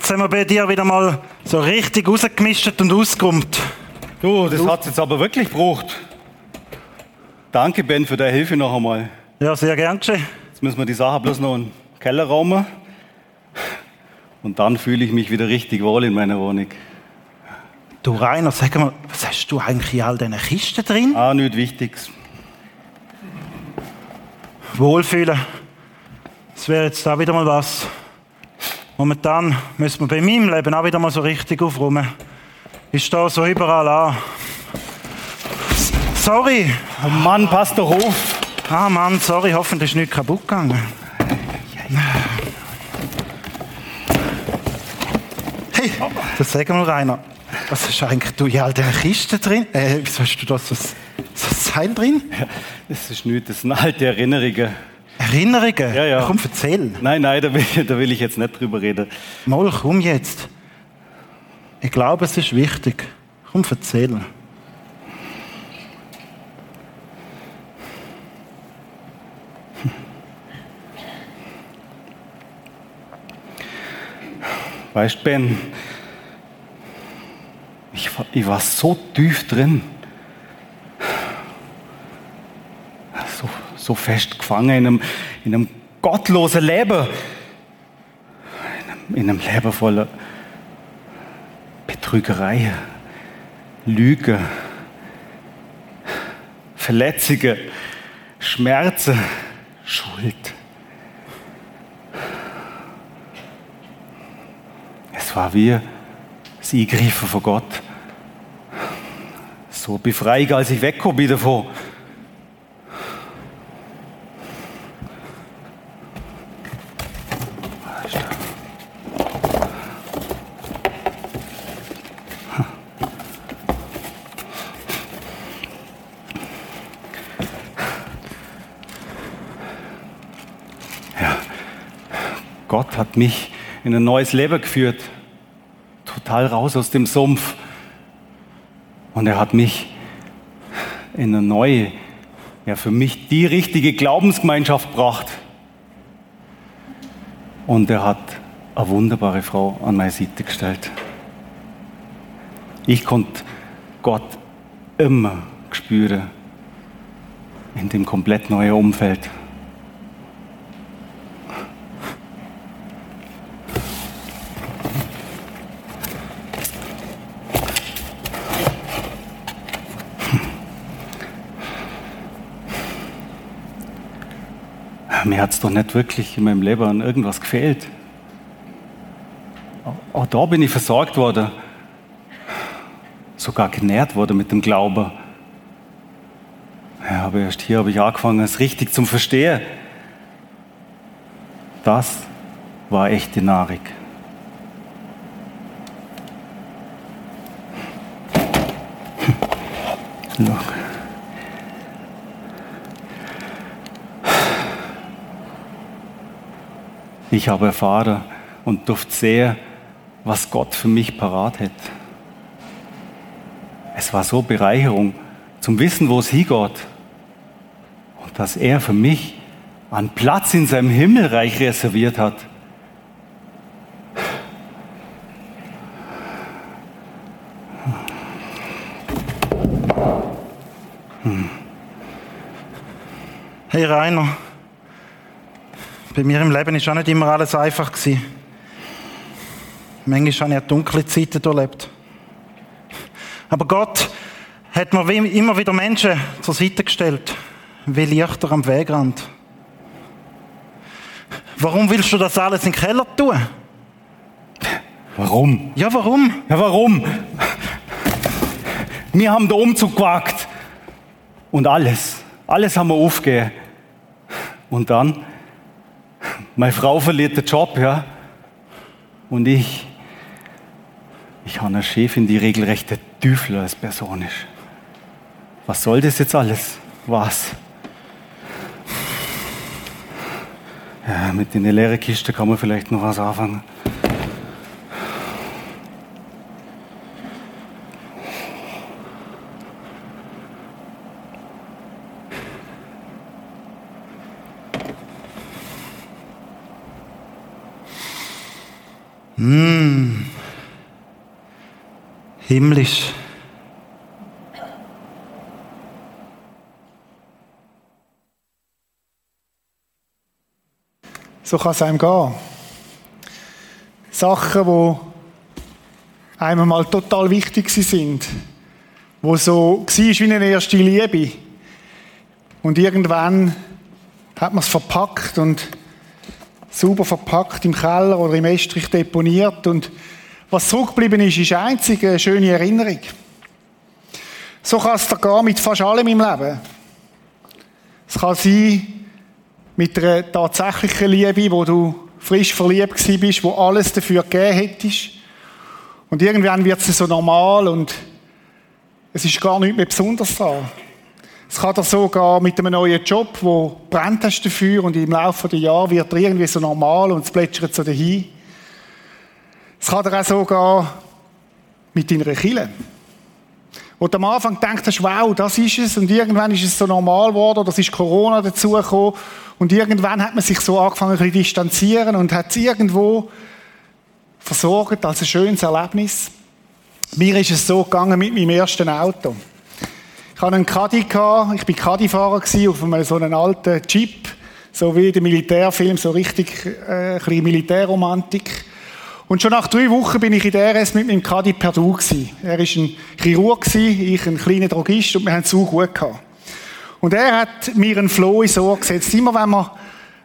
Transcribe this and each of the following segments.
Jetzt haben wir bei dir wieder mal so richtig rausgemischt und ausgeräumt. Du, das hat's jetzt aber wirklich gebraucht. Danke, Ben, für deine Hilfe noch einmal. Ja, sehr gern geschehen. Jetzt müssen wir die Sache bloß noch in den Keller raumen. Und dann fühle ich mich wieder richtig wohl in meiner Wohnung. Du Rainer, sag mal, was hast du eigentlich in all diesen Kisten drin? Ah, nichts Wichtiges. Wohlfühlen. Das wäre jetzt da wieder mal was. Momentan müssen wir bei meinem Leben auch wieder mal so richtig aufräumen. Ich stehe so überall an. Sorry. Oh Mann, pass doch auf. Ah Mann, sorry, hoffentlich ist nichts kaputt gegangen. Hey, das sag mal, Rainer. Was ist eigentlich du in all diesen Kisten drin? Äh, wieso hast du da so, so ein Seil drin? Das ist nichts, das sind alte Erinnerungen. Erinnerungen? Ja, ja. Komm, erzähl. Nein, nein, da will, da will ich jetzt nicht drüber reden. Mal, komm jetzt. Ich glaube, es ist wichtig. Komm, erzähl. Weißt Ben, ich, war- ich war so tief drin. So, fest gefangen in einem, in einem gottlosen Leben. In einem, in einem Leben voller Betrügerei, Lüge, Verletzungen, Schmerzen, Schuld. Es war wie das Eingreifen von Gott. So befreiend, als ich wegkomme bin davon. Ja, Gott hat mich in ein neues Leben geführt. Total raus aus dem Sumpf. Und er hat mich in eine neue, ja für mich die richtige Glaubensgemeinschaft gebracht. Und er hat eine wunderbare Frau an meine Seite gestellt. Ich konnte Gott immer spüren in dem komplett neuen Umfeld. Mir hat es doch nicht wirklich in meinem Leben an irgendwas gefehlt. Auch da bin ich versorgt worden. Sogar genährt worden mit dem Glauben. Ja, aber erst hier habe ich angefangen, es richtig zum Verstehen. Das war echte Nahrung. Look. Ich habe erfahren und durfte sehen, was Gott für mich parat hat. Es war so Bereicherung zum Wissen, wo es hingeht. Und dass er für mich einen Platz in seinem Himmelreich reserviert hat. Hey Rainer, bei mir im Leben ist auch nicht immer alles einfach gewesen. Manchmal habe ich auch dunkle Zeiten erlebt. Aber Gott hat mir immer wieder Menschen zur Seite gestellt, wie Lichter am Wegrand. Warum willst du das alles in den Keller tun? Warum? Ja, warum? Ja, warum? Wir haben den Umzug gewagt. Und alles, alles haben wir aufgegeben. Und dann, meine Frau verliert den Job, ja. Und ich, ich habe eine Chefin, die regelrechte Teufel als Person ist. Was soll das jetzt alles? Was? Ja, mit den leeren Kisten kann man vielleicht noch was anfangen. Himmlisch. So kann es einem gehen. Sachen, die einem mal total wichtig sind, wo so war wie eine erste Liebe. Und irgendwann hat man es verpackt und sauber verpackt im Keller oder im Estrich deponiert und was zurückgeblieben ist, ist einzig eine schöne Erinnerung. So kann es da gehen mit fast allem im Leben. Es kann sein, mit einer tatsächlichen Liebe, wo du frisch verliebt bist, wo alles dafür gegeben hättest. Und irgendwann wird es so normal und es ist gar nicht mehr besonders dran. Es kann dir so mit einem neuen Job, wo brennt hast dafür und im Laufe der Jahre wird er irgendwie so normal und es plätschert so dahin. Es kann dir auch so gehen mit deiner Kille. Wo du am Anfang hast, wow, das ist es, und irgendwann ist es so normal geworden, oder es ist Corona dazugekommen, und irgendwann hat man sich so angefangen, ein bisschen distanzieren und hat es irgendwo versorgt als ein schönes Erlebnis. Mir ist es so gegangen mit meinem ersten Auto. Ich hatte einen Caddy, ich war Caddy-Fahrer auf einem so einem alten Jeep, so wie der Militärfilm, so richtig äh, ein bisschen Militärromantik. Und schon nach drei Wochen bin ich in der RS mit meinem Caddy per Du gewesen. Er war ein Chirurg, ich ein kleiner Drogist und wir haben es so gut gehabt. Und er hat mir einen Flow ins Ohr gesetzt. Immer wenn, man,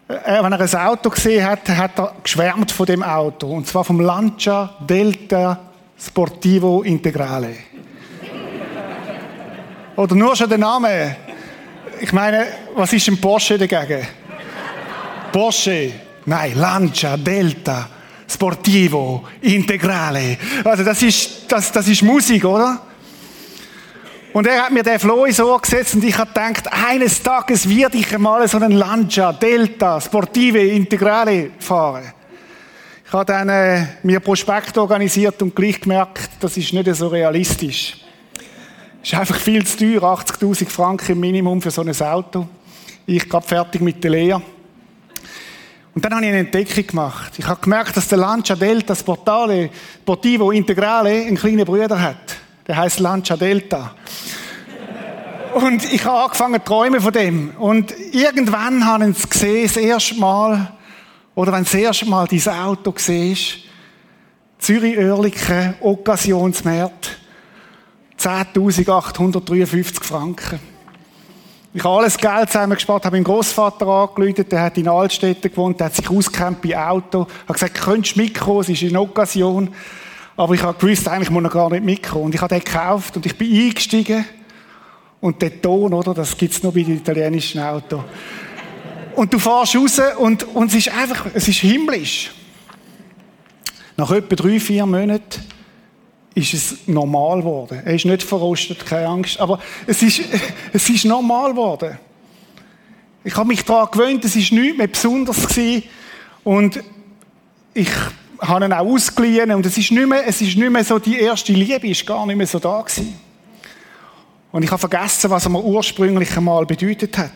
äh, wenn er ein Auto gesehen hat, hat er geschwärmt von dem Auto. Und zwar vom Lancia Delta Sportivo Integrale. Oder nur schon der Name. Ich meine, was ist ein Porsche dagegen? Porsche. Nein, Lancia, Delta. Sportivo, Integrale. Also das ist, das, das ist Musik, oder? Und er hat mir den Floh ins Ohr gesetzt und ich habe gedacht, eines Tages werde ich einmal so einen Lancia, Delta, Sportive, Integrale fahren. Ich habe dann äh, mir Prospekt organisiert und gleich gemerkt, das ist nicht so realistisch. Ist einfach viel zu teuer, 80.000 Franken im Minimum für so ein Auto. Ich gerade fertig mit der Lehre. Und dann habe ich eine Entdeckung gemacht. Ich habe gemerkt, dass der Lancia Delta Sportale Sportivo Integrale einen kleinen Bruder hat. Der heißt Lancia Delta. Und ich habe angefangen zu träumen von dem. Und irgendwann haben sie es gesehen, das erste Mal, oder wenn du das erste Mal dieses Auto siehst, Zürich-Oerlikon, Occasionsmarkt, 10.853 Franken. Ich habe alles Geld zusammengespart, habe meinen Großvater angerufen, der hat in Altstädten gewohnt, der hat sich ausgekämpft bei Auto, hat gesagt, könntest du mitkommen, es ist eine Occasion. Aber ich habe gewusst, eigentlich muss er gar nicht mitkommen. Und ich habe den gekauft und ich bin eingestiegen. Und der Ton, oder, das gibt's nur bei den italienischen Autos. Und du fährst raus und, und es ist einfach, es ist himmlisch. Nach etwa drei, vier Monaten ist es normal geworden. Er ist nicht verrostet, keine Angst. Aber es ist, es ist normal geworden. Ich habe mich daran gewöhnt, es ist nichts mehr besonders gewesen. Und ich habe ihn auch ausgeliehen. Und es ist nicht mehr, es ist nicht mehr so, die erste Liebe ist gar nicht mehr so da gewesen. Und ich habe vergessen, was er mir ursprünglich einmal bedeutet hat.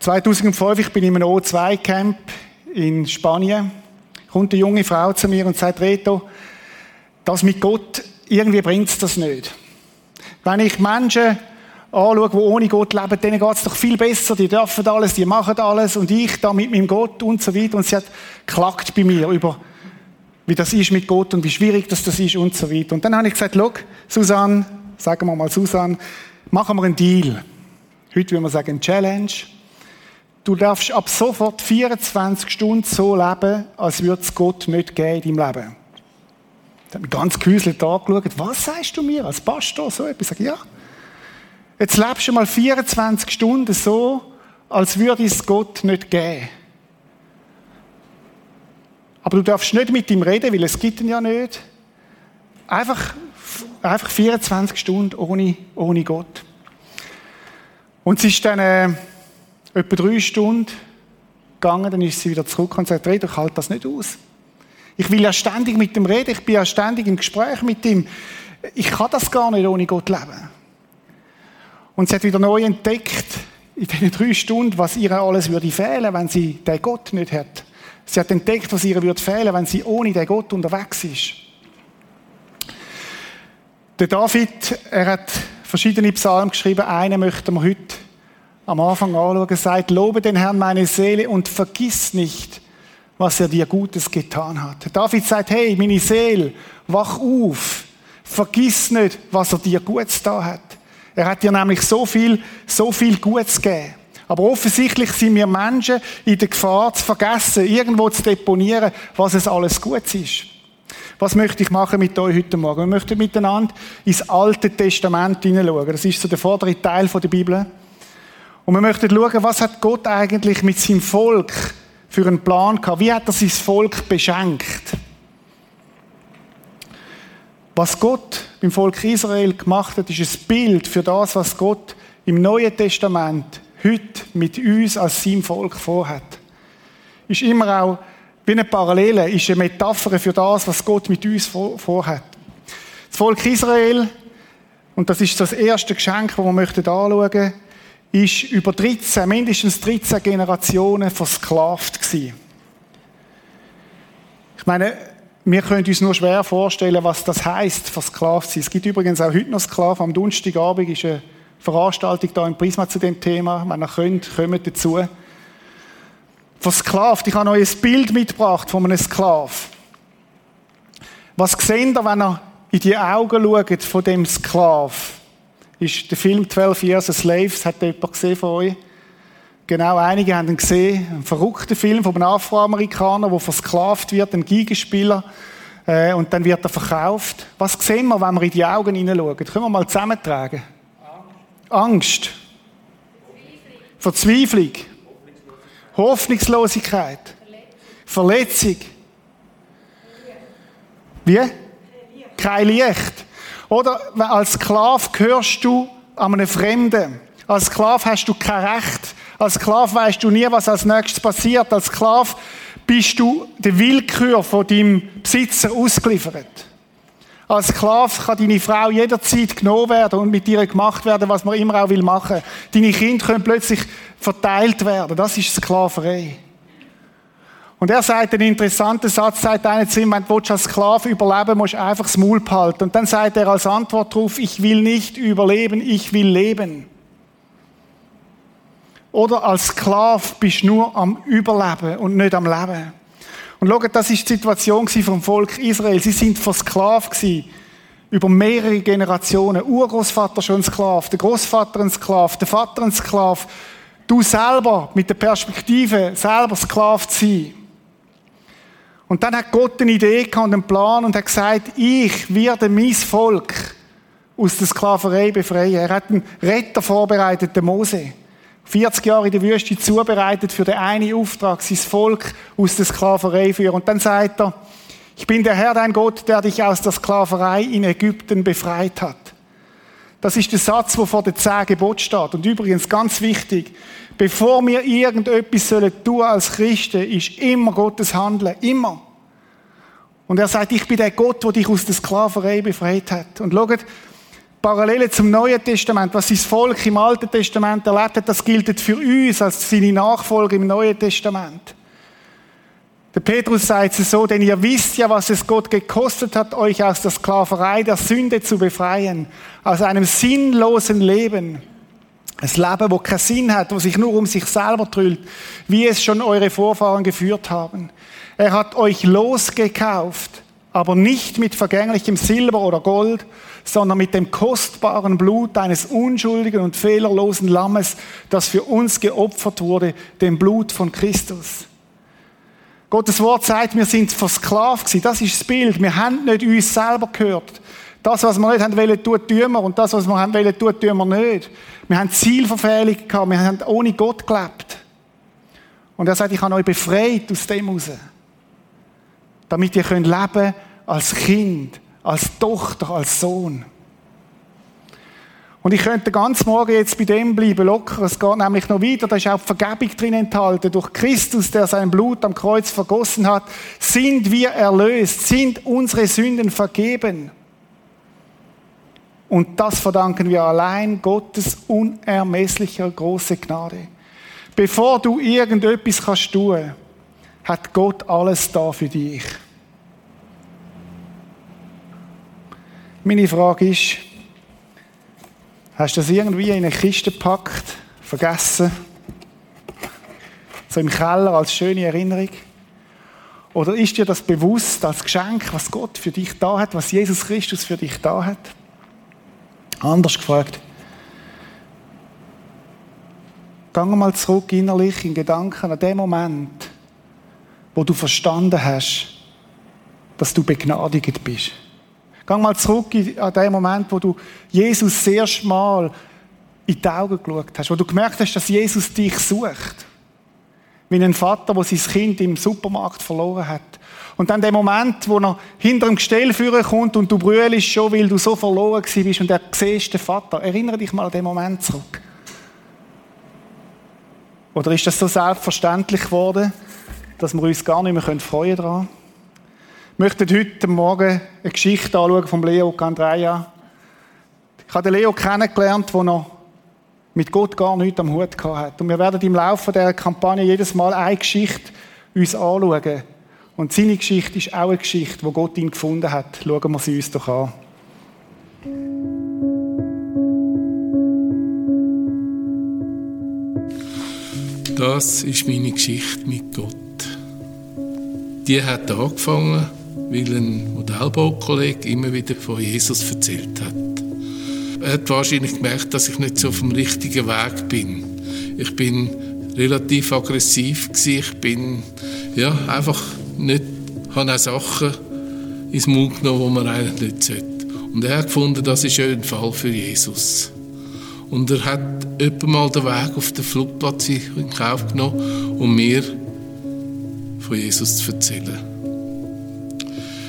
2005, ich bin in einem O2-Camp in Spanien kommt eine junge Frau zu mir und sagt, Reto, das mit Gott, irgendwie bringt es das nicht. Wenn ich Menschen anschaue, die ohne Gott leben, denen geht es doch viel besser, die dürfen alles, die machen alles und ich da mit meinem Gott und so weiter. Und sie hat klagt bei mir über, wie das ist mit Gott und wie schwierig das, das ist und so weiter. Und dann habe ich gesagt, schau, Susanne, sagen wir mal Susanne, machen wir einen Deal. Heute würde man sagen, Challenge. Du darfst ab sofort 24 Stunden so leben, als würde es Gott nicht geben in deinem Leben. Er hat mich ganz gehäuselt angeschaut. Was sagst du mir als Pastor so etwas? Ich sage, ja. Jetzt lebst du mal 24 Stunden so, als würde es Gott nicht geben. Aber du darfst nicht mit ihm reden, weil es gibt ihn ja nicht. Einfach, einfach 24 Stunden ohne, ohne Gott. Und es ist dann, äh, etwa drei Stunden gegangen, dann ist sie wieder zurück und sagt, Reda, ich halte das nicht aus. Ich will ja ständig mit dem reden, ich bin ja ständig im Gespräch mit ihm. Ich kann das gar nicht ohne Gott leben. Und sie hat wieder neu entdeckt, in diesen drei Stunden, was ihr alles würde fehlen, wenn sie den Gott nicht hat, Sie hat entdeckt, was ihr wird fehlen, wenn sie ohne den Gott unterwegs ist. Der David, er hat verschiedene Psalmen geschrieben. Einen möchten wir heute am Anfang anschauen. Sagt, lobe den Herrn meine Seele und vergiss nicht, was er dir Gutes getan hat. David sagt, hey, meine Seele, wach auf. Vergiss nicht, was er dir Gutes da hat. Er hat dir nämlich so viel, so viel Gutes gegeben. Aber offensichtlich sind wir Menschen in der Gefahr zu vergessen, irgendwo zu deponieren, was es alles Gutes ist. Was möchte ich machen mit euch heute Morgen? Wir möchten miteinander ins Alte Testament hineinschauen. Das ist so der vordere Teil der Bibel. Und wir möchten schauen, was hat Gott eigentlich mit seinem Volk für einen Plan gehabt? Wie hat er sein Volk beschenkt? Was Gott beim Volk Israel gemacht hat, ist ein Bild für das, was Gott im Neuen Testament heute mit uns als seinem Volk vorhat. Ist immer auch wie eine Parallele, ist eine Metapher für das, was Gott mit uns vorhat. Das Volk Israel, und das ist das erste Geschenk, das wir möchten anschauen, ist über 13, mindestens 13 Generationen versklavt gewesen. Ich meine, wir können uns nur schwer vorstellen, was das heißt, versklavt sein. Es gibt übrigens auch heute noch Sklaven. Am Donnerstagabend ist eine Veranstaltung da im Prisma zu dem Thema. Wenn ihr könnt, kommt dazu. Versklavt. Ich habe euch ein Bild mitgebracht von einem Sklav. Was seht ihr, wenn ihr in die Augen schaut von dem Sklav? Ist der Film 12 Years a Slave, das hat jemand gesehen von euch? Genau, einige haben ihn gesehen. Ein verrückter Film von einem Afroamerikaner, der versklavt wird, ein Gigenspieler. Äh, und dann wird er verkauft. Was sehen wir, wenn wir in die Augen hineinschauen? Können wir mal zusammentragen? Angst. Verzweiflung. Hoffnungslosigkeit. Verletzung. Wie? Kein Licht. Oder als Sklav gehörst du an einen Fremden. Als Sklav hast du kein Recht. Als Sklav weißt du nie, was als nächstes passiert. Als Sklav bist du der Willkür von deinem Besitzer ausgeliefert. Als Sklav kann deine Frau jederzeit genommen werden und mit ihr gemacht werden, was man immer auch will machen. Deine Kinder können plötzlich verteilt werden. Das ist Sklaverei. Und er sagt einen interessanten Satz, sagt einer zu ihm, wenn du als Sklave überleben musst einfach das Maul behalten. Und dann sagt er als Antwort darauf, ich will nicht überleben, ich will leben. Oder als Sklave bist du nur am Überleben und nicht am Leben. Und schaut, das ist die Situation vom Volk Israel. Sie sind versklavt gewesen. Über mehrere Generationen. Urgroßvater schon ein Sklav, der Großvater ein Sklav, der Vater ein Sklav. Du selber mit der Perspektive, selber Sklav zu sein. Und dann hat Gott eine Idee gehabt und einen Plan und hat gesagt, ich werde mein Volk aus der Sklaverei befreien. Er hat einen Retter vorbereitet, den Mose. 40 Jahre in der Wüste zubereitet für den einen Auftrag, sein Volk aus der Sklaverei führen. Und dann sagt er, ich bin der Herr, dein Gott, der dich aus der Sklaverei in Ägypten befreit hat. Das ist der Satz, der vor den zehn Gebot steht. Und übrigens ganz wichtig, bevor wir irgendetwas sollen tun als Christen, ist immer Gottes Handeln. Immer. Und er sagt, ich bin der Gott, der dich aus der Sklaverei befreit hat. Und schaut, Parallele zum Neuen Testament, was sein Volk im Alten Testament erlebt hat, das gilt für uns als seine Nachfolger im Neuen Testament. Der Petrus sagt es so, denn ihr wisst ja, was es Gott gekostet hat, euch aus der Sklaverei der Sünde zu befreien, aus einem sinnlosen Leben. Ein Leben, wo keinen Sinn hat, wo sich nur um sich selber drüllt, wie es schon eure Vorfahren geführt haben. Er hat euch losgekauft, aber nicht mit vergänglichem Silber oder Gold, sondern mit dem kostbaren Blut eines unschuldigen und fehlerlosen Lammes, das für uns geopfert wurde, dem Blut von Christus. Gottes Wort sagt, wir sind versklavt gewesen. Das ist das Bild. Wir haben nicht uns selber gehört. Das, was wir nicht haben wollen, tun, tun wir. Und das, was wir haben wollen, tun, tun wir nicht. Wir haben Zielverfehlung gehabt. Wir haben ohne Gott gelebt. Und er sagt, ich habe euch befreit aus dem raus. Damit ihr könnt leben als Kind als Tochter, als Sohn. Und ich könnte ganz morgen jetzt bei dem bleiben, locker. Es geht nämlich noch weiter. Da ist auch Vergebung drin enthalten. Durch Christus, der sein Blut am Kreuz vergossen hat, sind wir erlöst, sind unsere Sünden vergeben. Und das verdanken wir allein Gottes unermesslicher große Gnade. Bevor du irgendetwas kannst tun, hat Gott alles da für dich. Meine Frage ist, hast du das irgendwie in eine Kiste gepackt, vergessen? So im Keller als schöne Erinnerung? Oder ist dir das bewusst als Geschenk, was Gott für dich da hat, was Jesus Christus für dich da hat? Anders gefragt. Geh mal zurück innerlich in Gedanken an den Moment, wo du verstanden hast, dass du begnadigt bist. Geh mal zurück an den Moment, wo du Jesus das erste Mal in die Augen geschaut hast, wo du gemerkt hast, dass Jesus dich sucht. Wie ein Vater, der sein Kind im Supermarkt verloren hat. Und dann der Moment, wo er hinter dem Gestell führen kommt und du brüllst schon, weil du so verloren bist und er siehst den Vater. Erinnere dich mal an den Moment zurück. Oder ist das so selbstverständlich geworden, dass wir uns gar nicht mehr freuen daran? möchte heute Morgen eine Geschichte anschauen von Leo Andrea. Ich habe den Leo kennengelernt, der noch mit Gott gar nichts am Hut hat. Und wir werden im Laufe der Kampagne jedes Mal eine Geschichte uns anschauen. Und seine Geschichte ist auch eine Geschichte, wo Gott ihn gefunden hat. Schauen wir sie uns doch an. Das ist meine Geschichte mit Gott. Die hat angefangen weil ein Modellbaukollege immer wieder von Jesus erzählt hat. Er hat wahrscheinlich gemerkt, dass ich nicht so auf dem richtigen Weg bin. Ich bin relativ aggressiv. Ich bin ja einfach nicht, habe auch Sachen ins Mund genommen, die man eigentlich nicht sollte. Und er hat gefunden, das ist ein Fall für Jesus. Und er hat etwa mal den Weg auf den Flugplatz in Kauf genommen, um mir von Jesus zu erzählen.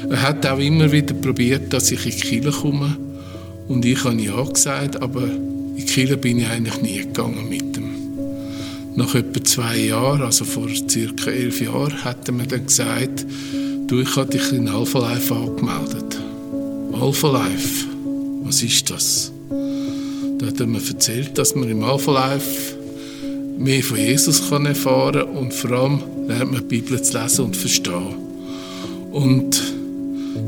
Er hat auch immer wieder probiert, dass ich in Kirche komme. Und ich habe ja gesagt, aber in Kirche bin ich eigentlich nie gegangen. Nach etwa zwei Jahren, also vor circa elf Jahren, hat er mir dann gesagt, du, ich habe dich in Alpha Life angemeldet. Alpha Life, was ist das? Da hat er mir erzählt, dass man im Alpha Life mehr von Jesus kann erfahren und vor allem lernt man die Bibel zu lesen und verstehen. Und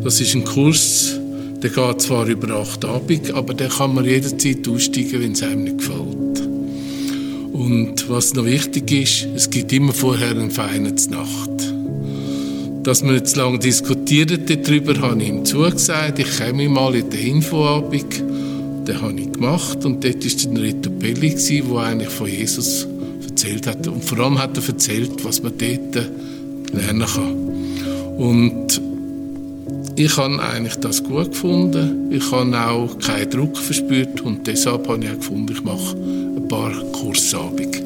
das ist ein Kurs, der geht zwar über acht Abend, aber der kann man jederzeit aussteigen, wenn es einem nicht gefällt. Und was noch wichtig ist, es gibt immer vorher eine feine Nacht. Dass wir jetzt lange diskutieren darüber, habe ich ihm zugesagt. Ich komme mal in den Infoabend. Den habe ich gemacht und dort war ein Reto Pelli, der eigentlich von Jesus erzählt hat. Und vor allem hat er erzählt, was man dort lernen kann. Und ich habe eigentlich das gut gefunden. Ich habe auch keinen Druck verspürt und deshalb habe ich auch gefunden, ich mache ein paar Kursabende.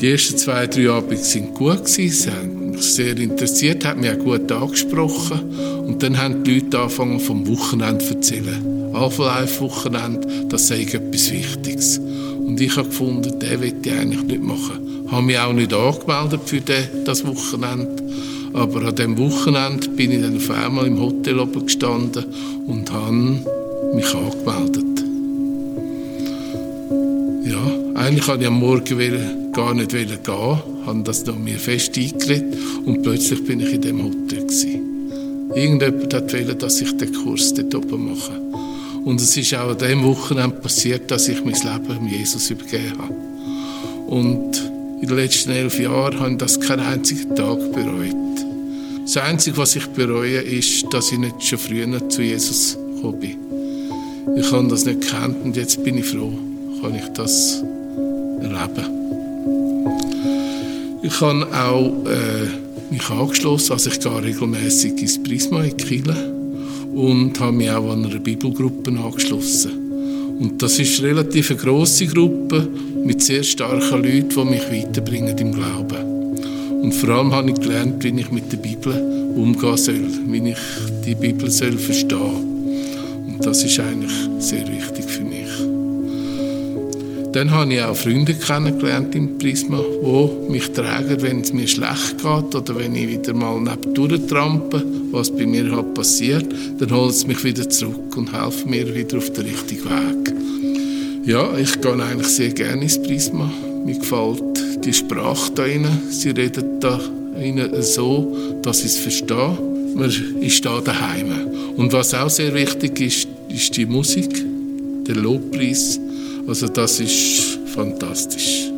Die ersten zwei, drei Abende waren gut. Sie haben mich sehr interessiert, haben mich auch gut angesprochen. Und dann haben die Leute angefangen vom Wochenende zu erzählen. Alpha Life Wochenende, das sei etwas Wichtiges. Und ich habe gefunden, den will ich eigentlich nicht machen. Ich habe mich auch nicht angemeldet für das Wochenende. Aber an dem Wochenende bin ich dann auf einmal im Hotel oben gestanden und habe mich angemeldet. Ja, eigentlich wollte ich am Morgen gar nicht gehen, habe das noch mir fest eingeredet und plötzlich bin ich in dem Hotel. Irgendjemand wollen, dass ich den Kurs dort oben mache. Und es ist auch an diesem Wochenende passiert, dass ich mein Leben Jesus übergeben habe. Und in den letzten elf Jahren habe ich das keinen einzigen Tag bereut. Das Einzige, was ich bereue, ist, dass ich nicht schon früher zu Jesus gekommen bin. Ich habe das nicht gekannt und jetzt bin ich froh, kann ich das erleben. Ich habe auch äh, mich angeschlossen, also ich gehe regelmäßig ins Prisma in Kiel und habe mich auch an einer Bibelgruppe angeschlossen. Und das ist eine relativ grosse Gruppe mit sehr starken Leuten, die mich weiterbringen im Glauben. Und vor allem habe ich gelernt, wie ich mit der Bibel umgehen soll, wie ich die Bibel soll verstehen Und das ist eigentlich sehr wichtig für mich. Dann habe ich auch Freunde kennengelernt im Prisma, die mich tragen, wenn es mir schlecht geht oder wenn ich wieder mal neben trampe, was bei mir halt passiert, dann holen sie mich wieder zurück und helfen mir wieder auf den richtigen Weg. Ja, ich gehe eigentlich sehr gerne ins Prisma. Mir gefällt die Sprache da rein. Sie reden da ihnen so, dass ich es verstehe. Man ist da daheim. Und was auch sehr wichtig ist, ist die Musik, der Lobpreis. Also das ist fantastisch.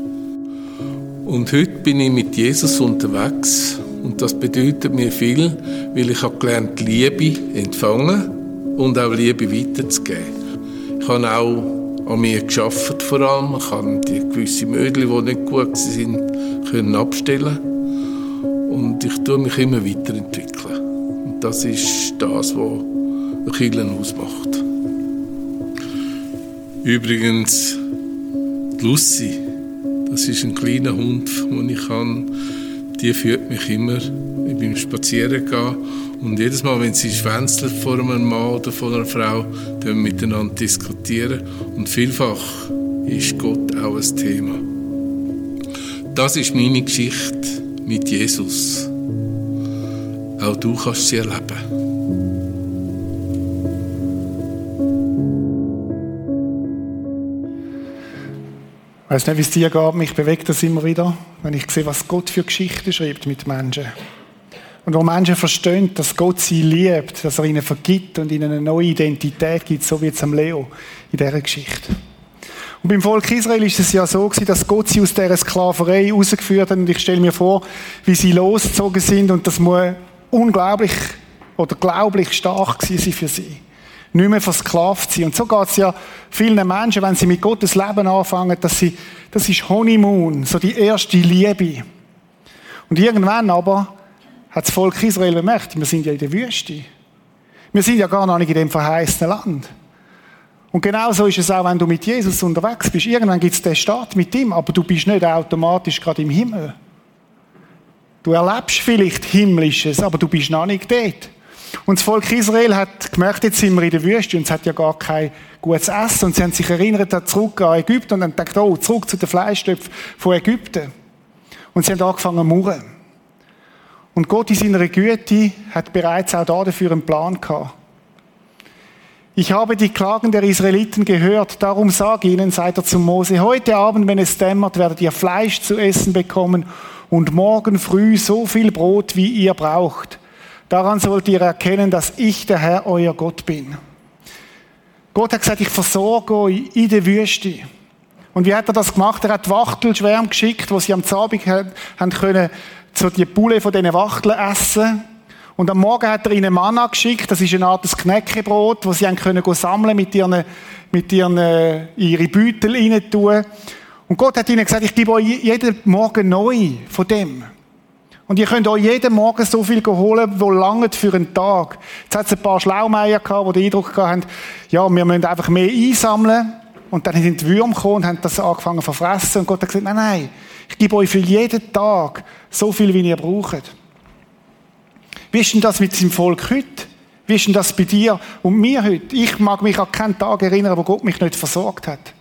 Und heute bin ich mit Jesus unterwegs und das bedeutet mir viel, weil ich habe gelernt, Liebe empfangen und auch Liebe weiterzugeben. Ich habe auch an mir geschafft vor allem. Ich habe die gewisse Mödel, die nicht gut sind, können abstellen und ich tue mich immer weiterentwickeln. Und das ist das, was Kirchen ausmacht. Übrigens, Lucy, das ist ein kleiner Hund, den ich habe. Die führt mich immer beim Spazierengehen. Und jedes Mal, wenn sie schwänzelt vor einem Mann oder vor einer Frau, dann miteinander diskutieren. Und vielfach ist Gott auch ein Thema. Das ist meine Geschichte mit Jesus. Auch du kannst sie erleben. Weiß nicht, wie es dir geht, mich bewegt das immer wieder, wenn ich sehe, was Gott für Geschichten schreibt mit Menschen. Und wo Menschen verstehen, dass Gott sie liebt, dass er ihnen vergibt und ihnen eine neue Identität gibt, so wie jetzt am Leo in dieser Geschichte. Und beim Volk Israel ist es ja so gewesen, dass Gott sie aus dieser Sklaverei rausgeführt hat. Und ich stelle mir vor, wie sie losgezogen sind. Und das muss unglaublich oder glaublich stark gewesen sein für sie nicht mehr versklavt sein. Und so geht es ja vielen Menschen, wenn sie mit Gottes Leben anfangen, dass sie, das ist Honeymoon, so die erste Liebe. Und irgendwann aber hat das Volk Israel bemerkt, wir sind ja in der Wüste. Wir sind ja gar noch nicht in dem verheißenen Land. Und genauso ist es auch, wenn du mit Jesus unterwegs bist. Irgendwann gibt es den Start mit ihm, aber du bist nicht automatisch gerade im Himmel. Du erlebst vielleicht Himmlisches, aber du bist noch nicht dort. Und das Volk Israel hat gemerkt, jetzt sind wir in der Wüste und es hat ja gar kein gutes Essen. Und sie haben sich erinnert an zurück an Ägypten und haben gedacht, oh, zurück zu den Fleischtöpfen von Ägypten. Und sie haben angefangen zu murren. Und Gott in seiner Güte hat bereits auch dafür einen Plan gehabt. Ich habe die Klagen der Israeliten gehört, darum sage ihnen, seid er zu Mose, heute Abend, wenn es dämmert, werdet ihr Fleisch zu essen bekommen und morgen früh so viel Brot, wie ihr braucht. Daran sollt ihr erkennen, dass ich der Herr, euer Gott bin. Gott hat gesagt, ich versorge euch in der Wüste. Und wie hat er das gemacht? Er hat Wachtelschwärme geschickt, wo sie am Abend haben können, so die Bulle von diesen Wachteln essen. Und am Morgen hat er ihnen Manna geschickt, das ist eine Art Knäckebrot, wo sie haben können sammeln mit ihren, mit ihren, äh, ihre Beutel rein tun. Und Gott hat ihnen gesagt, ich gebe euch jeden Morgen neu von dem. Und ihr könnt euch jeden Morgen so viel holen, wo langt für einen Tag. Jetzt hat es ein paar Schlaumeier gehabt, die den Eindruck hatten, ja, wir müssen einfach mehr einsammeln. Und dann sind die Würmer gekommen und haben das angefangen zu verfressen. Und Gott hat gesagt, nein, nein, ich gebe euch für jeden Tag so viel, wie ihr braucht. Wie ist denn das mit seinem Volk heute? Wie ist denn das bei dir und mir heute? Ich mag mich an keinen Tag erinnern, wo Gott mich nicht versorgt hat.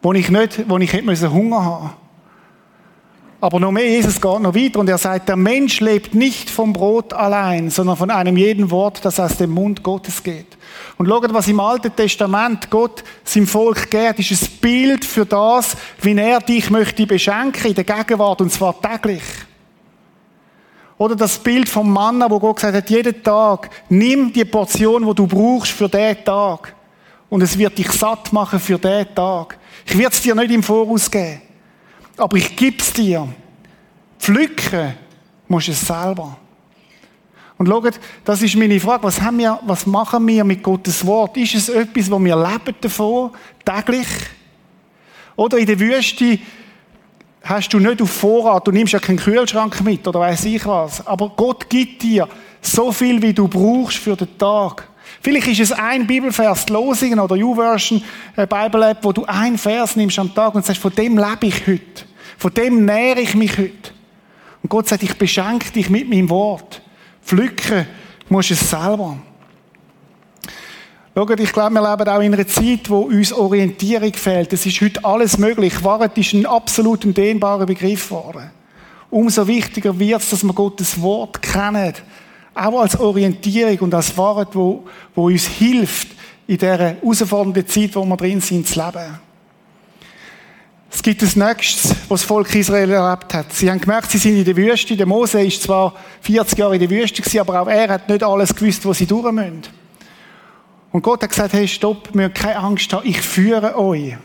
Wo ich nicht, wo ich hätte Hunger haben. Aber noch mehr, Jesus geht noch weiter und er sagt, der Mensch lebt nicht vom Brot allein, sondern von einem jeden Wort, das aus dem Mund Gottes geht. Und schaut, was im Alten Testament Gott seinem Volk gibt, ist ein Bild für das, wie er dich möchte beschenken in der Gegenwart, und zwar täglich. Oder das Bild vom Mann, wo Gott gesagt hat, jeden Tag, nimm die Portion, wo du brauchst für den Tag. Und es wird dich satt machen für den Tag. Ich werde es dir nicht im Voraus geben aber ich gib's dir. Pflücken musst du es selber. Und schaut, das ist meine Frage. Was, haben wir, was machen wir mit Gottes Wort? Ist es etwas, wo wir leben davon, täglich? Oder in der Wüste hast du nicht auf Vorrat, du nimmst ja keinen Kühlschrank mit oder weiß ich was. Aber Gott gibt dir so viel, wie du brauchst für den Tag. Vielleicht ist es ein Bibelvers, Losingen oder YouVersion, äh, Bible App, wo du ein Vers nimmst am Tag und sagst, von dem lebe ich heute. Von dem nähere ich mich heute. Und Gott sagt, ich beschenke dich mit meinem Wort. Pflücken musst du es selber. Schaut, ich glaube, wir leben auch in einer Zeit, wo uns Orientierung fehlt. Es ist heute alles möglich. Wahrheit ist ein absolut dehnbarer Begriff geworden. Umso wichtiger wird es, dass wir Gottes Wort kennen. Auch als Orientierung und als Wahrheit, wo, wo uns hilft, in dieser herausfordernden Zeit, wo wir drin sind, zu leben. Es gibt das Nächste, was das Volk Israel erlebt hat. Sie haben gemerkt, sie sind in der Wüste. Der Mose ist zwar 40 Jahre in der Wüste gewesen, aber auch er hat nicht alles gewusst, wo sie durch müssen. Und Gott hat gesagt, hey, stopp, wir keine Angst haben, ich führe euch.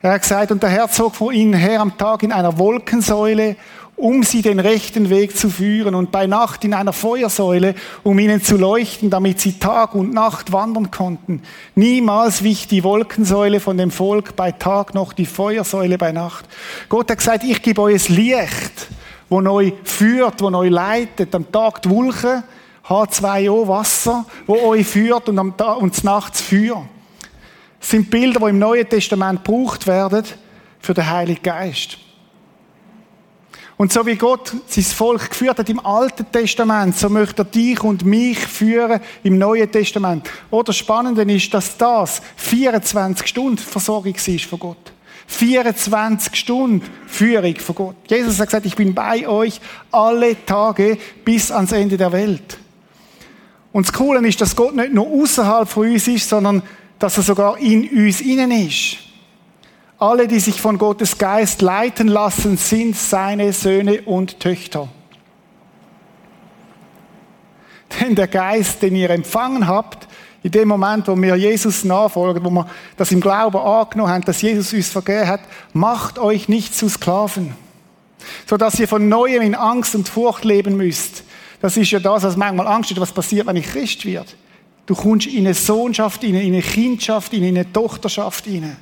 Er hat gesagt, und der Herr zog vor ihnen her am Tag in einer Wolkensäule um sie den rechten Weg zu führen und bei Nacht in einer Feuersäule, um ihnen zu leuchten, damit sie Tag und Nacht wandern konnten. Niemals wich die Wolkensäule von dem Volk bei Tag noch die Feuersäule bei Nacht. Gott hat gesagt, ich gebe euch das Licht, wo euch führt, wo euch leitet. Am Tag die Wolken, H2O Wasser, wo euch führt und am Tag und nachts Feuer. Das sind Bilder, die im Neuen Testament gebraucht werden für den Heiligen Geist. Und so wie Gott sein Volk geführt hat im Alten Testament, so möchte er dich und mich führen im Neuen Testament. Oder das Spannende ist, dass das 24 Stunden Versorgung ist von Gott. 24 Stunden Führung von Gott. Jesus hat gesagt, ich bin bei euch alle Tage bis ans Ende der Welt. Und das Coole ist, dass Gott nicht nur außerhalb von uns ist, sondern dass er sogar in uns innen ist. Alle, die sich von Gottes Geist leiten lassen, sind seine Söhne und Töchter. Denn der Geist, den ihr empfangen habt, in dem Moment, wo wir Jesus nachfolgen, wo wir das im Glauben angenommen haben, dass Jesus uns vergeben hat, macht euch nicht zu Sklaven. So dass ihr von Neuem in Angst und Furcht leben müsst. Das ist ja das, was manchmal Angst ist, was passiert, wenn ich Christ werde. Du kommst in eine Sohnschaft, in eine Kindschaft, in eine Tochterschaft hinein.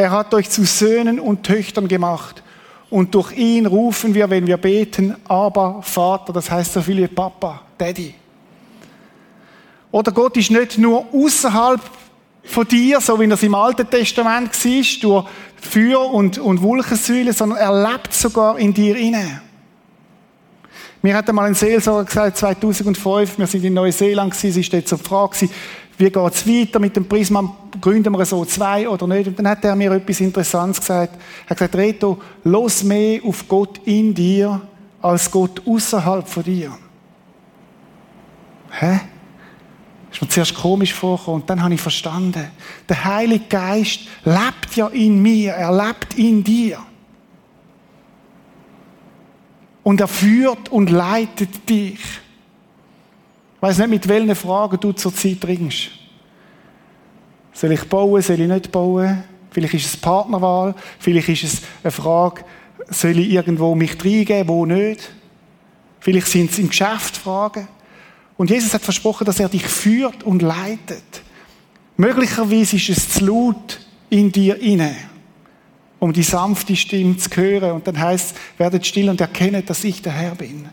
Er hat euch zu Söhnen und Töchtern gemacht. Und durch ihn rufen wir, wenn wir beten, aber Vater, das heißt so viel wie Papa, Daddy. Oder Gott ist nicht nur außerhalb von dir, so wie es im Alten Testament war, durch Feuer und, und Wolkensäule, sondern er lebt sogar in dir inne. Mir hat einmal ein Seelsorger gesagt, 2005, wir sind in Neuseeland gewesen, sie steht zur Frage, wie geht es weiter mit dem Prisma, gründen wir so zwei oder nicht? Und dann hat er mir etwas Interessantes gesagt. Er hat gesagt, Reto, los mehr auf Gott in dir, als Gott außerhalb von dir. Hä? Ist mir zuerst komisch vorgekommen und dann habe ich verstanden. Der Heilige Geist lebt ja in mir, er lebt in dir. Und er führt und leitet dich. Ich weiß nicht, mit welchen Fragen du zurzeit ringst. Soll ich bauen, soll ich nicht bauen? Vielleicht ist es Partnerwahl, vielleicht ist es eine Frage, soll ich irgendwo mich reingeben, wo nicht? Vielleicht sind es im Geschäft Fragen. Und Jesus hat versprochen, dass er dich führt und leitet. Möglicherweise ist es zu laut in dir inne, um die sanfte Stimme zu hören. Und dann heißt es, werdet still und erkennet, dass ich der Herr bin.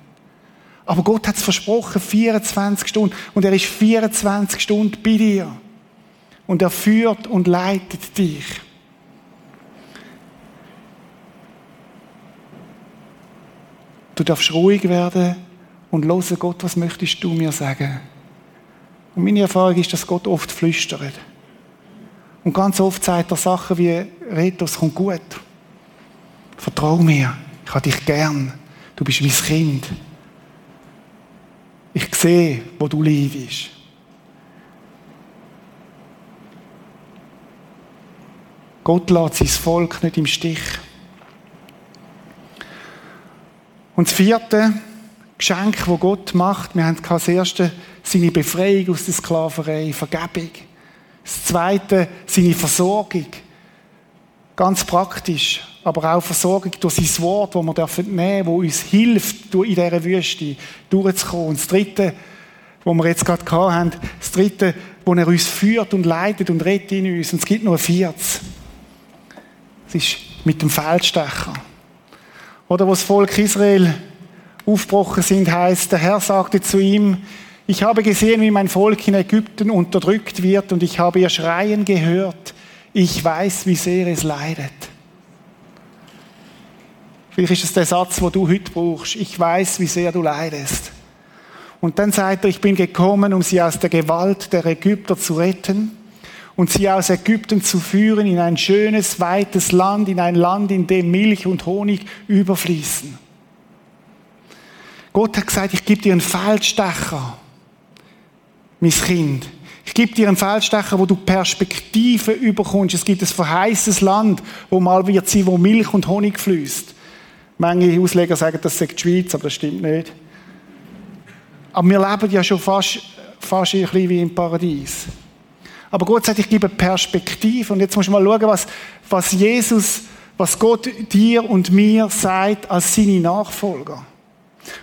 Aber Gott hat es versprochen, 24 Stunden. Und er ist 24 Stunden bei dir. Und er führt und leitet dich. Du darfst ruhig werden und hören, Gott, was möchtest du mir sagen? Und meine Erfahrung ist, dass Gott oft flüstert. Und ganz oft sagt er Sachen wie, Retos, kommt gut. Vertrau mir. Ich habe dich gern. Du bist mein Kind. Ich sehe, wo du leidest. Gott lässt sein Volk nicht im Stich. Und das vierte Geschenk, das Gott macht, wir haben das erste, seine Befreiung aus der Sklaverei, Vergebung. Das zweite, seine Versorgung. Ganz praktisch aber auch Versorgung durch sein Wort, das wir dürfen nehmen, wo uns hilft, in dieser Wüste durchzukommen. Und das Dritte, wo wir jetzt gerade haben, das Dritte, wo er uns führt und leitet und rettet in uns. Und es gibt noch ein viertes. Es ist mit dem Feldstecher. Oder wo das Volk Israel aufgebrochen sind, heißt, der Herr sagte zu ihm, ich habe gesehen, wie mein Volk in Ägypten unterdrückt wird und ich habe ihr Schreien gehört. Ich weiß, wie sehr es leidet. Vielleicht ist es der Satz, wo du heute brauchst. Ich weiß, wie sehr du leidest. Und dann sagt er, ich bin gekommen, um sie aus der Gewalt der Ägypter zu retten und sie aus Ägypten zu führen in ein schönes, weites Land, in ein Land, in dem Milch und Honig überfließen. Gott hat gesagt, ich gebe dir einen Feldstecher, mein Kind. Ich gebe dir einen Feldstecher, wo du Perspektive überkommst. Es gibt ein verheißes Land, wo mal wird sein, wo Milch und Honig fließt. Manche Ausleger sagen, das sei die Schweiz, aber das stimmt nicht. Aber wir leben ja schon fast, fast ein bisschen wie im Paradies. Aber Gott sagt, ich gebe Perspektive. Und jetzt musst du mal schauen, was, was Jesus, was Gott dir und mir sagt als seine Nachfolger.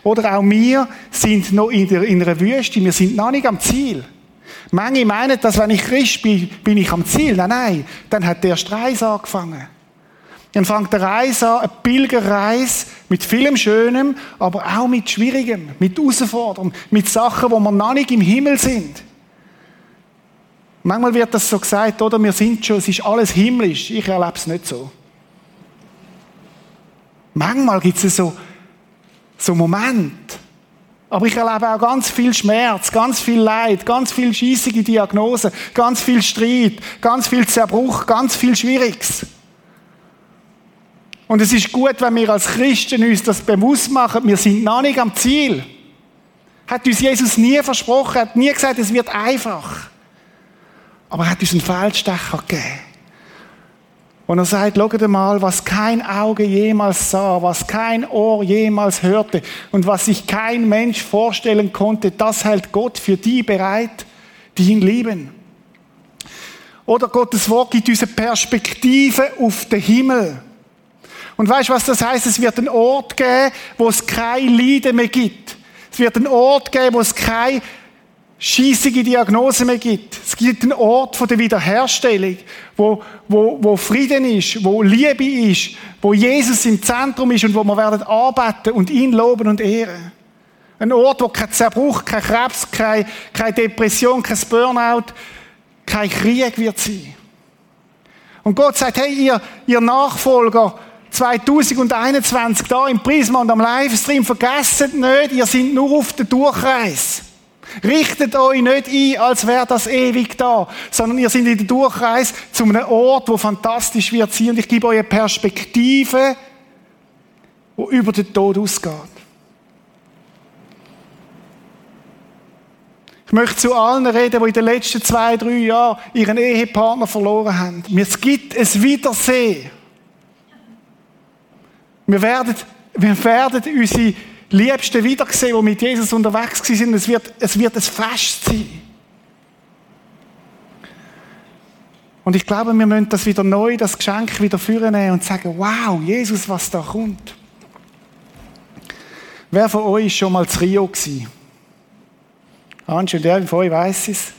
Oder auch wir sind noch in, der, in einer Wüste, wir sind noch nicht am Ziel. Manche meinen, dass wenn ich Christ bin, bin ich am Ziel. Nein, nein, dann hat der Streis angefangen. Dann fängt der Reise an, eine Pilgerreise mit vielem Schönem, aber auch mit Schwierigem, mit Herausforderungen, mit Sachen, wo wir noch nicht im Himmel sind. Manchmal wird das so gesagt, oder? Wir sind schon, es ist alles himmlisch. Ich erlebe es nicht so. Manchmal gibt es so, so Momente. Aber ich erlebe auch ganz viel Schmerz, ganz viel Leid, ganz viel scheissige Diagnosen, ganz viel Streit, ganz viel Zerbruch, ganz viel Schwieriges. Und es ist gut, wenn wir als Christen uns das bewusst machen, wir sind noch nicht am Ziel. Hat uns Jesus nie versprochen, hat nie gesagt, es wird einfach. Aber er hat uns einen Feldstecher gegeben. Und er sagt, schaut mal, was kein Auge jemals sah, was kein Ohr jemals hörte und was sich kein Mensch vorstellen konnte, das hält Gott für die bereit, die ihn lieben. Oder Gottes Wort gibt uns eine Perspektive auf den Himmel. Und weißt du, was das heißt? Es wird einen Ort geben, wo es kein Leiden mehr gibt. Es wird einen Ort geben, wo es keine schießige Diagnose mehr gibt. Es gibt einen Ort von der Wiederherstellung, wo, wo, wo Frieden ist, wo Liebe ist, wo Jesus im Zentrum ist und wo wir werden arbeiten und ihn loben und ehren. Ein Ort, wo kein Zerbruch, kein Krebs, keine, keine Depression, kein Burnout, kein Krieg wird sein. Und Gott sagt, hey, ihr, ihr Nachfolger, 2021 da im Prisma und am Livestream, vergesst nicht, ihr seid nur auf der Durchreise. Richtet euch nicht ein, als wäre das ewig da, sondern ihr seid in der Durchreise zu einem Ort, wo fantastisch wird sein und ich gebe euch eine Perspektive, wo über den Tod ausgeht. Ich möchte zu allen reden, die in den letzten zwei, drei Jahren ihren Ehepartner verloren haben. Es gibt ein Wiedersehen. Wir werden, wir werden unsere Liebsten wiedersehen, die mit Jesus unterwegs sind. Es wird, es wird ein Fest sein. Und ich glaube, wir müssen das wieder neu, das Geschenk wieder führen und sagen, wow, Jesus, was da kommt. Wer von euch ist schon mal zu Rio gewesen? Und der von euch weiss es.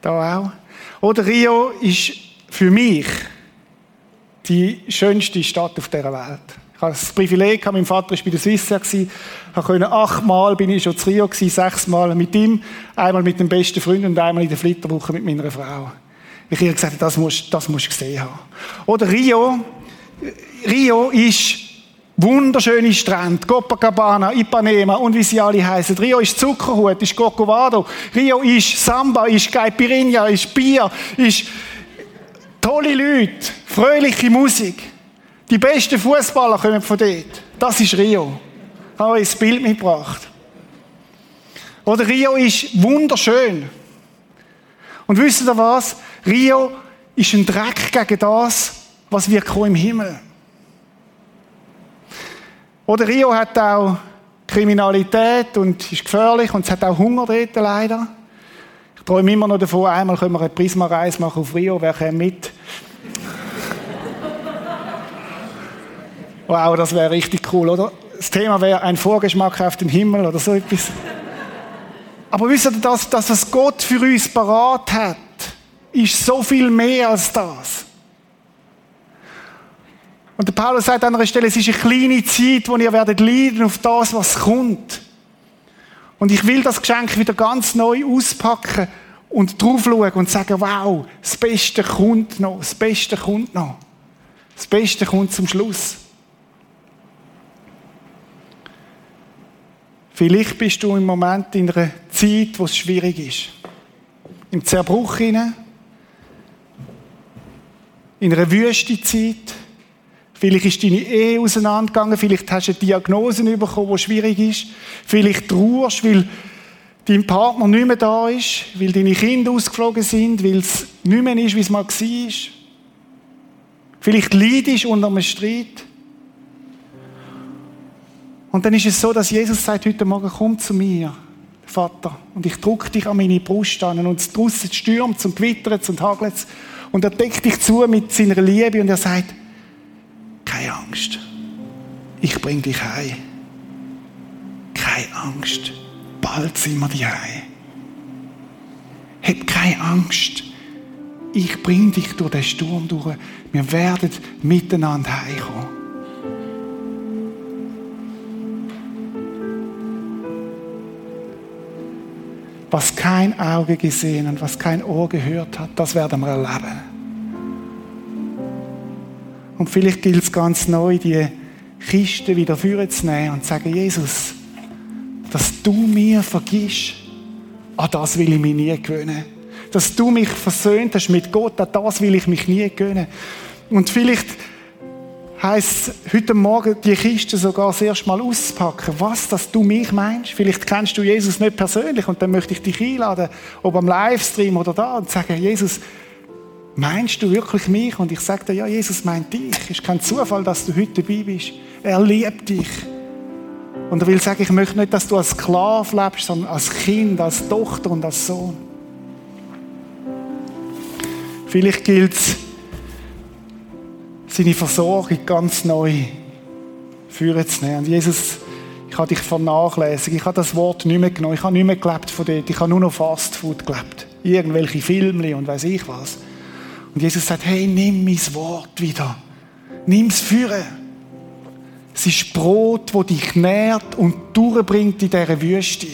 Da auch. Oder Rio ist für mich die schönste Stadt auf dieser Welt. Ich habe das Privileg, mein Vater war bei der Swissair, konnte achtmal, bin ich schon zu Rio gewesen, sechsmal mit ihm, einmal mit dem besten Freund und einmal in der Flitterwoche mit meiner Frau. Ich habe gesagt, das musst, das musst du gesehen haben. Oder Rio. Rio ist wunderschöne Strand, Copacabana, Ipanema und wie sie alle heißen. Rio ist Zuckerhut, ist Corcovado. Rio ist Samba, ist Caipirinha, ist Bier, ist tolle Leute, fröhliche Musik. Die besten Fußballer kommen von dort. Das ist Rio. Ich habe euch das Bild mitgebracht. Oder Rio ist wunderschön. Und wisst ihr was? Rio ist ein Dreck gegen das, was wir im Himmel. Oder Rio hat auch Kriminalität und ist gefährlich und es hat auch Hunger dort leider. Ich träume immer noch davon, einmal können wir eine Prisma-Reise machen auf Rio, wer kommt mit? Wow, das wäre richtig cool, oder? Das Thema wäre ein Vorgeschmack auf den Himmel oder so etwas. Aber wisst ihr, das, das, was Gott für uns parat hat, ist so viel mehr als das. Und der Paulus sagt an einer Stelle, es ist eine kleine Zeit, wo ihr werdet leiden auf das, was kommt. Und ich will das Geschenk wieder ganz neu auspacken und drauf schauen und sagen, wow, das Beste kommt noch, das Beste kommt noch. Das Beste kommt zum Schluss. Vielleicht bist du im Moment in einer Zeit, wo es schwierig ist. Im Zerbruch hinein. In einer Wüstezeit. Vielleicht ist deine Ehe auseinandergegangen. Vielleicht hast du Diagnosen bekommen, die schwierig ist. Vielleicht trauerst, weil dein Partner nicht mehr da ist, weil deine Kinder ausgeflogen sind, weil es nicht mehr ist, wie es mal war. Vielleicht leidest unter einem Streit. Und dann ist es so, dass Jesus sagt heute Morgen, komm zu mir, Vater, und ich drücke dich an meine Brust an und es draussen stürmt und gewittert und hagelt und er deckt dich zu mit seiner Liebe und er sagt, keine Angst, ich bring dich heim. Keine Angst, bald sind wir die heim. Hab keine Angst, ich bring dich durch den Sturm durch. Wir werden miteinander heimkommen. Was kein Auge gesehen und was kein Ohr gehört hat, das werden wir erleben. Und vielleicht gilt es ganz neu, die Kiste wieder vorzunehmen und zu sagen, Jesus, dass du mir vergisst, an das will ich mich nie gewöhnen. Dass du mich versöhnt hast mit Gott, an das will ich mich nie gewöhnen. Und vielleicht heisst heute Morgen die Kiste sogar das Mal auszupacken. Was, dass du mich meinst? Vielleicht kennst du Jesus nicht persönlich und dann möchte ich dich einladen, ob am Livestream oder da, und sagen, Jesus, meinst du wirklich mich? Und ich sage dir, ja, Jesus meint dich. Es ist kein Zufall, dass du heute dabei bist. Er liebt dich. Und er will sagen, ich möchte nicht, dass du als Sklave lebst, sondern als Kind, als Tochter und als Sohn. Vielleicht gilt es, seine Versorgung ganz neu führen zu nehmen. Und Jesus, ich habe dich vernachlässigt. Ich habe das Wort nicht mehr genommen. Ich habe nicht mehr gelebt von dort. Ich habe nur noch Fastfood gelebt. Irgendwelche Filme und weiß ich was. Und Jesus sagt, hey, nimm mein Wort wieder. Nimm es führen. Es ist Brot, das dich nährt und durchbringt in dieser Wüste.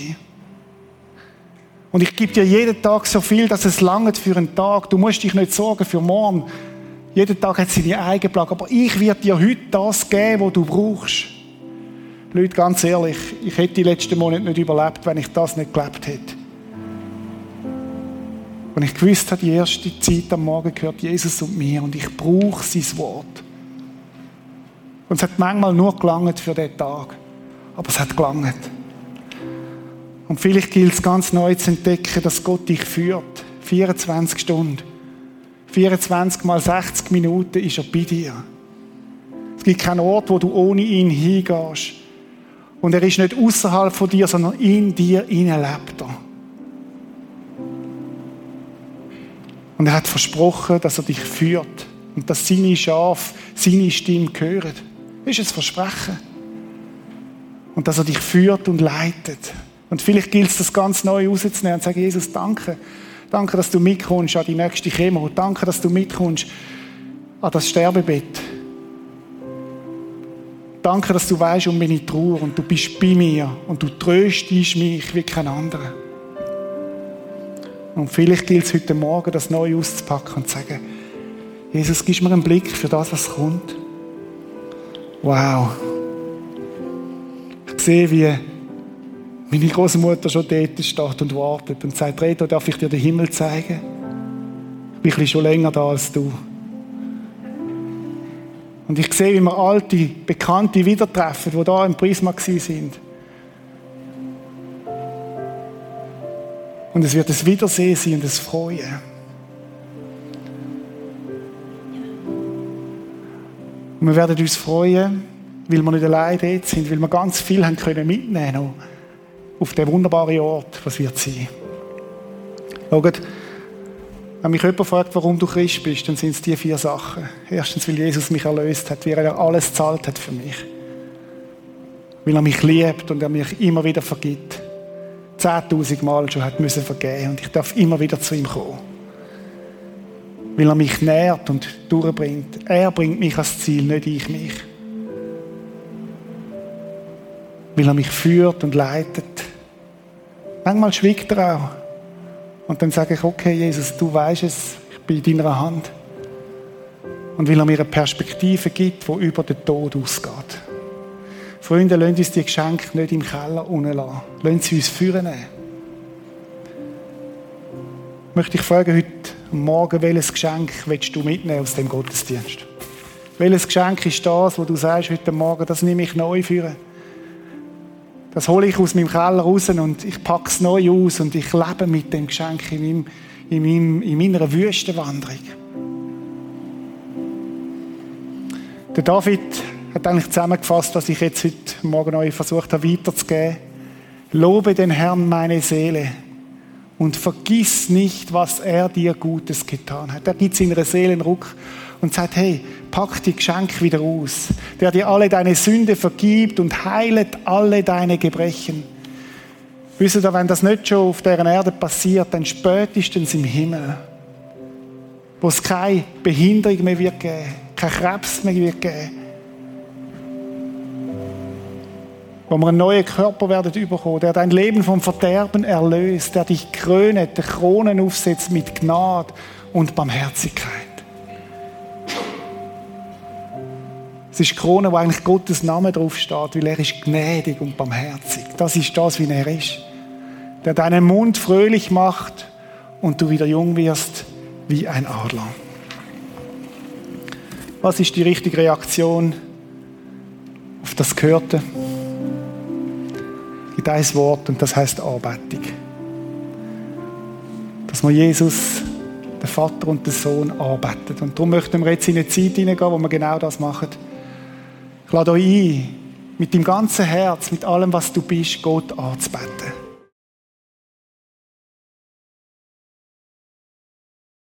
Und ich gebe dir jeden Tag so viel, dass es langt für einen Tag. Du musst dich nicht sorgen für morgen. Jeder Tag hat seine eigene Plage. Aber ich werde dir heute das geben, was du brauchst. Leute, ganz ehrlich, ich hätte die letzten Monate nicht überlebt, wenn ich das nicht gelebt hätte. Und ich gewusst habe, die erste Zeit am Morgen gehört Jesus und mir und ich brauche sein Wort. Und es hat manchmal nur gelangt für den Tag. Aber es hat gelangt. Und vielleicht gilt es ganz neu zu entdecken, dass Gott dich führt. 24 Stunden. 24 mal 60 Minuten ist er bei dir. Es gibt keinen Ort, wo du ohne ihn hingehst. Und er ist nicht außerhalb von dir, sondern in dir lebt er. Und er hat versprochen, dass er dich führt und dass seine Schafe seine Stimme hören. Das ist ein Versprechen. Und dass er dich führt und leitet. Und vielleicht gilt es, das ganz neu rauszunehmen und zu sagen, Jesus, danke Danke, dass du mitkommst an die nächste Chemo. Danke, dass du mitkommst an das Sterbebett. Danke, dass du weißt um meine Trauer und du bist bei mir und du tröstest mich wie kein anderer. Und vielleicht gilt es heute Morgen, das neu auszupacken und zu sagen, Jesus, gib mir einen Blick für das, was kommt. Wow. Ich sehe, wie meine Großmutter schon dort steht und wartet und sagt, Reto, darf ich dir den Himmel zeigen? Ich bin schon länger da als du. Und ich sehe, wie wir alte, Bekannte wieder treffen, die da im Prisma sind. Und es wird ein Wiedersehen sein und ein Freuen. Und wir werden uns freuen, weil wir nicht allein dort sind, weil wir ganz viel haben mitnehmen können auf den wunderbaren Ort, was wird sein. Schaut, wenn mich jemand fragt, warum du Christ bist, dann sind es die vier Sachen. Erstens, weil Jesus mich erlöst hat, weil er alles zahlt hat für mich. Weil er mich liebt und er mich immer wieder vergibt. Zehntausend Mal schon hat müssen vergeben und ich darf immer wieder zu ihm kommen. Weil er mich nährt und durchbringt. Er bringt mich ans Ziel, nicht ich mich. Weil er mich führt und leitet Manchmal schwiegt er auch. Und dann sage ich, okay, Jesus, du weißt es, ich bin in deiner Hand. Und weil er mir eine Perspektive gibt, die über den Tod ausgeht. Freunde, lasst uns die Geschenke nicht im Keller unten lassen. Lasst sie uns führen. Möchte ich fragen heute Morgen, welches Geschenk willst du mitnehmen aus dem Gottesdienst? Welches Geschenk ist das, wo du sagst heute Morgen, das nehme ich neu führen? Das hole ich aus meinem Keller raus und ich packe es neu aus und ich lebe mit dem Geschenk in, meinem, in, meinem, in meiner Wüstenwanderung. Der David hat eigentlich zusammengefasst, was ich jetzt heute Morgen euch versucht habe weiterzugeben. Lobe den Herrn meine Seele und vergiss nicht, was er dir Gutes getan hat. Er gibt seiner Seele einen Ruck und sagt, hey, pack die Geschenke wieder aus. Der dir alle deine Sünde vergibt und heilet alle deine Gebrechen. Wisst ihr, wenn das nicht schon auf der Erde passiert, dann spätestens im Himmel, wo es keine Behinderung mehr wird geben, kein Krebs mehr wird geben, wo wir einen neuen Körper werden bekommen, der dein Leben vom Verderben erlöst, der dich krönet, der Kronen aufsetzt mit Gnade und Barmherzigkeit. Es ist die Krone, wo eigentlich Gottes Name drauf steht, weil er ist gnädig und barmherzig. Das ist das, wie er ist. Der deinen Mund fröhlich macht und du wieder jung wirst wie ein Adler. Was ist die richtige Reaktion auf das Gehörte? gibt ein Wort und das heißt Anbetung. Dass man Jesus, den Vater und den Sohn arbeitet. Und darum möchten wir jetzt in eine Zeit hineingehen, wo wir genau das machen. Ich lade euch ein, mit dem ganzen Herz, mit allem, was du bist, Gott anzubeten.